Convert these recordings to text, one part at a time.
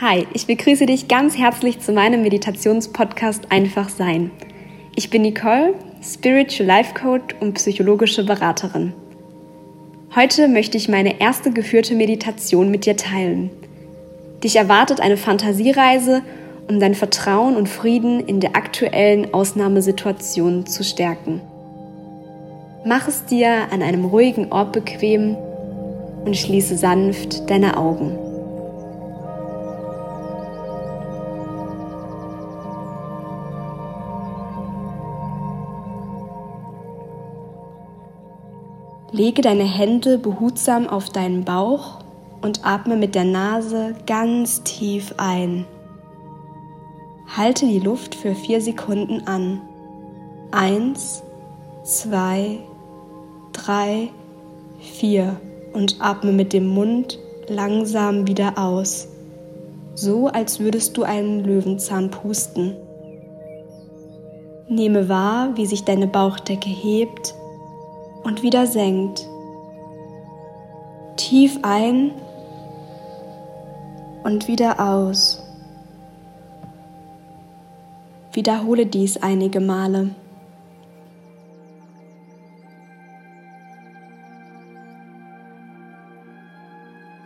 Hi, ich begrüße dich ganz herzlich zu meinem Meditationspodcast Einfach Sein. Ich bin Nicole, Spiritual Life Coach und psychologische Beraterin. Heute möchte ich meine erste geführte Meditation mit dir teilen. Dich erwartet eine Fantasiereise, um dein Vertrauen und Frieden in der aktuellen Ausnahmesituation zu stärken. Mach es dir an einem ruhigen Ort bequem und schließe sanft deine Augen. Lege deine Hände behutsam auf deinen Bauch und atme mit der Nase ganz tief ein. Halte die Luft für vier Sekunden an. Eins, zwei, drei, vier und atme mit dem Mund langsam wieder aus, so als würdest du einen Löwenzahn pusten. Nehme wahr, wie sich deine Bauchdecke hebt und wieder senkt. Tief ein und wieder aus. Wiederhole dies einige Male.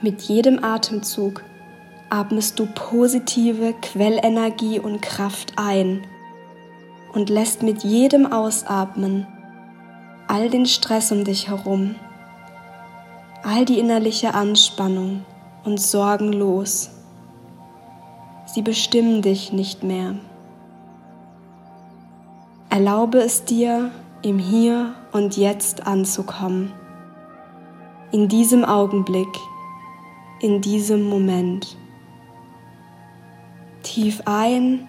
Mit jedem Atemzug atmest du positive Quellenergie und Kraft ein und lässt mit jedem Ausatmen all den Stress um dich herum, all die innerliche Anspannung und Sorgen los. Sie bestimmen dich nicht mehr. Erlaube es dir, im Hier und Jetzt anzukommen. In diesem Augenblick, in diesem Moment. Tief ein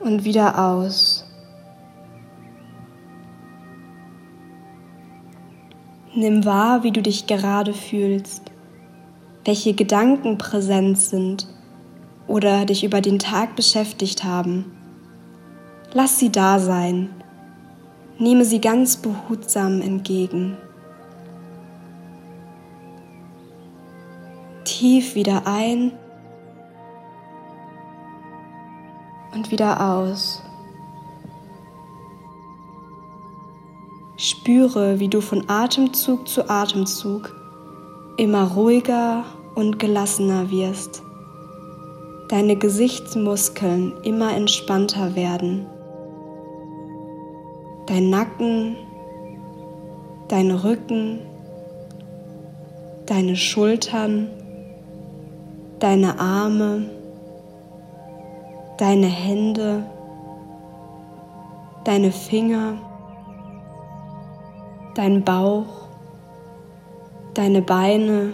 und wieder aus. Nimm wahr, wie du dich gerade fühlst, welche Gedanken präsent sind oder dich über den Tag beschäftigt haben. Lass sie da sein. Nehme sie ganz behutsam entgegen. Tief wieder ein und wieder aus. Spüre, wie du von Atemzug zu Atemzug immer ruhiger und gelassener wirst. Deine Gesichtsmuskeln immer entspannter werden. Dein Nacken, dein Rücken, deine Schultern, deine Arme, deine Hände, deine Finger, dein Bauch, deine Beine,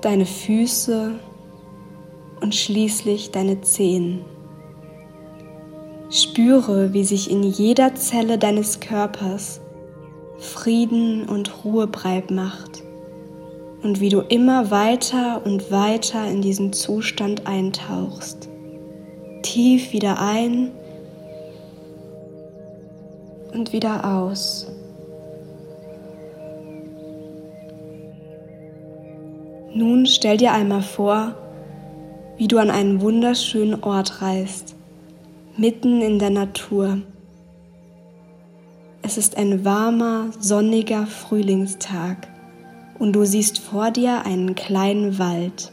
deine Füße und schließlich deine Zehen. Spüre, wie sich in jeder Zelle deines Körpers Frieden und Ruhe breit macht und wie du immer weiter und weiter in diesen Zustand eintauchst. Tief wieder ein und wieder aus. Nun stell dir einmal vor, wie du an einen wunderschönen Ort reist, mitten in der Natur. Es ist ein warmer, sonniger Frühlingstag und du siehst vor dir einen kleinen Wald.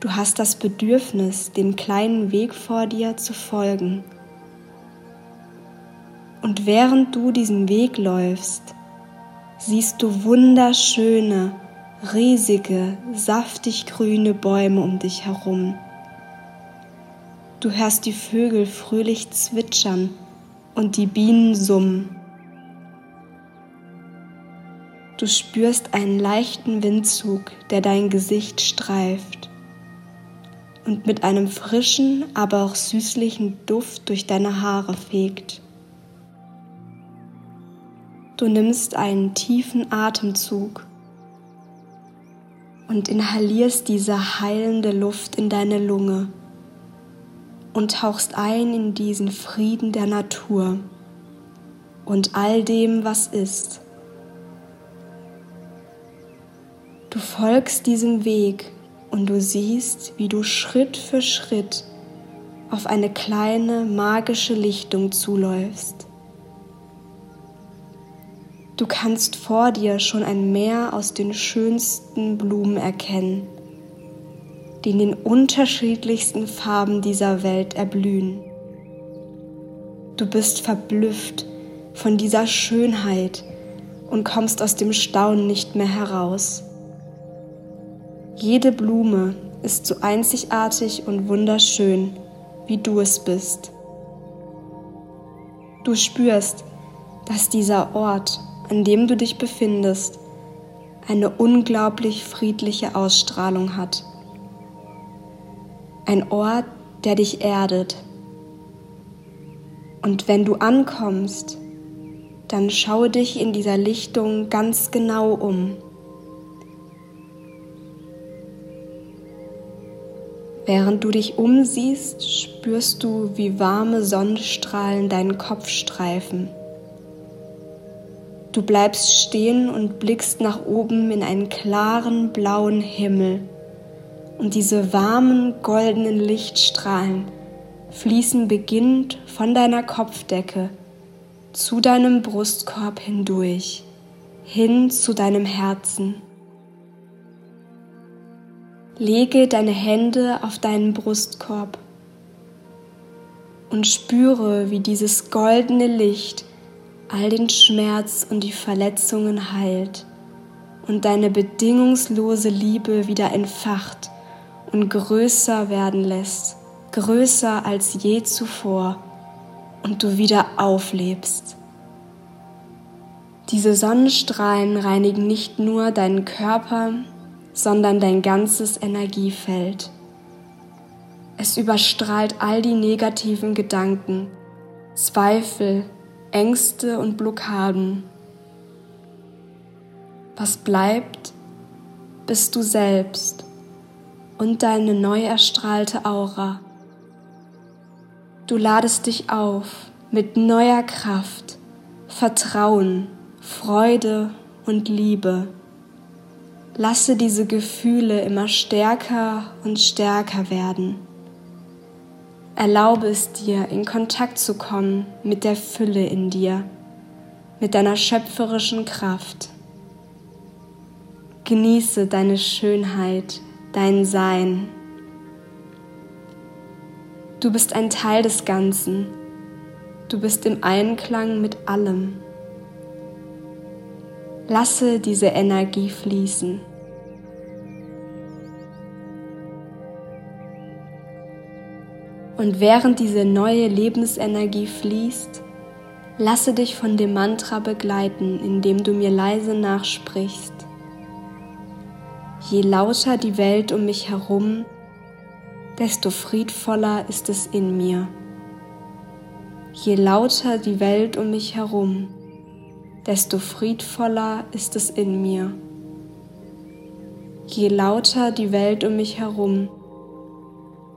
Du hast das Bedürfnis, dem kleinen Weg vor dir zu folgen und während du diesen Weg läufst, siehst du wunderschöne, riesige, saftig grüne Bäume um dich herum. Du hörst die Vögel fröhlich zwitschern und die Bienen summen. Du spürst einen leichten Windzug, der dein Gesicht streift und mit einem frischen, aber auch süßlichen Duft durch deine Haare fegt. Du nimmst einen tiefen Atemzug und inhalierst diese heilende Luft in deine Lunge und tauchst ein in diesen Frieden der Natur und all dem, was ist. Du folgst diesem Weg und du siehst, wie du Schritt für Schritt auf eine kleine magische Lichtung zuläufst. Du kannst vor dir schon ein Meer aus den schönsten Blumen erkennen, die in den unterschiedlichsten Farben dieser Welt erblühen. Du bist verblüfft von dieser Schönheit und kommst aus dem Staunen nicht mehr heraus. Jede Blume ist so einzigartig und wunderschön, wie du es bist. Du spürst, dass dieser Ort, an dem du dich befindest, eine unglaublich friedliche Ausstrahlung hat. Ein Ort, der dich erdet. Und wenn du ankommst, dann schaue dich in dieser Lichtung ganz genau um. Während du dich umsiehst, spürst du, wie warme Sonnenstrahlen deinen Kopf streifen. Du bleibst stehen und blickst nach oben in einen klaren blauen Himmel. Und diese warmen goldenen Lichtstrahlen fließen beginnend von deiner Kopfdecke zu deinem Brustkorb hindurch, hin zu deinem Herzen. Lege deine Hände auf deinen Brustkorb und spüre, wie dieses goldene Licht all den Schmerz und die Verletzungen heilt und deine bedingungslose Liebe wieder entfacht und größer werden lässt, größer als je zuvor und du wieder auflebst. Diese Sonnenstrahlen reinigen nicht nur deinen Körper, sondern dein ganzes Energiefeld. Es überstrahlt all die negativen Gedanken, Zweifel, Ängste und Blockaden. Was bleibt, bist du selbst und deine neu erstrahlte Aura. Du ladest dich auf mit neuer Kraft, Vertrauen, Freude und Liebe. Lasse diese Gefühle immer stärker und stärker werden. Erlaube es dir, in Kontakt zu kommen mit der Fülle in dir, mit deiner schöpferischen Kraft. Genieße deine Schönheit, dein Sein. Du bist ein Teil des Ganzen. Du bist im Einklang mit allem. Lasse diese Energie fließen. Und während diese neue Lebensenergie fließt, lasse dich von dem Mantra begleiten, indem du mir leise nachsprichst. Je lauter die Welt um mich herum, desto friedvoller ist es in mir. Je lauter die Welt um mich herum, desto friedvoller ist es in mir. Je lauter die Welt um mich herum,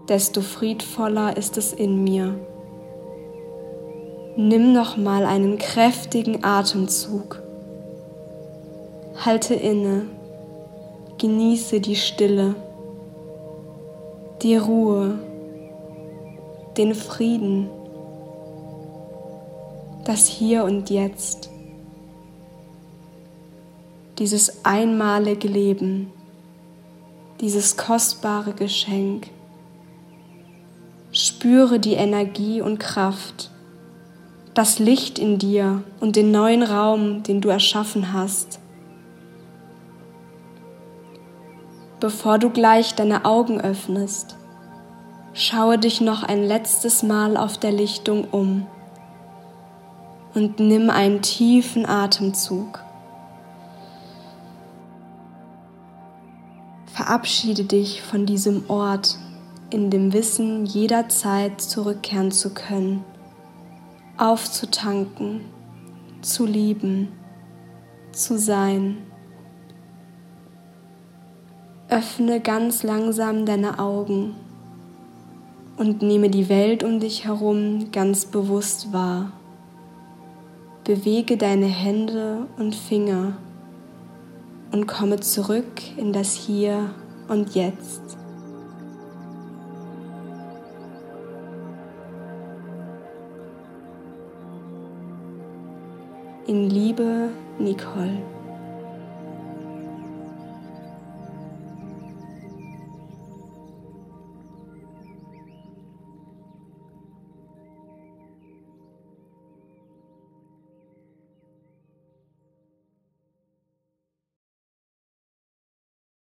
desto friedvoller ist es in mir. Nimm noch mal einen kräftigen Atemzug. Halte inne. Genieße die Stille, die Ruhe, den Frieden, das Hier und Jetzt, dieses einmalige Leben, dieses kostbare Geschenk. Spüre die Energie und Kraft, das Licht in dir und den neuen Raum, den du erschaffen hast. Bevor du gleich deine Augen öffnest, schaue dich noch ein letztes Mal auf der Lichtung um und nimm einen tiefen Atemzug. Verabschiede dich von diesem Ort, in dem Wissen, jederzeit zurückkehren zu können, aufzutanken, zu lieben, zu sein. Öffne ganz langsam deine Augen und nehme die Welt um dich herum ganz bewusst wahr. Bewege deine Hände und Finger und komme zurück in das Hier und Jetzt. In Liebe, Nicole.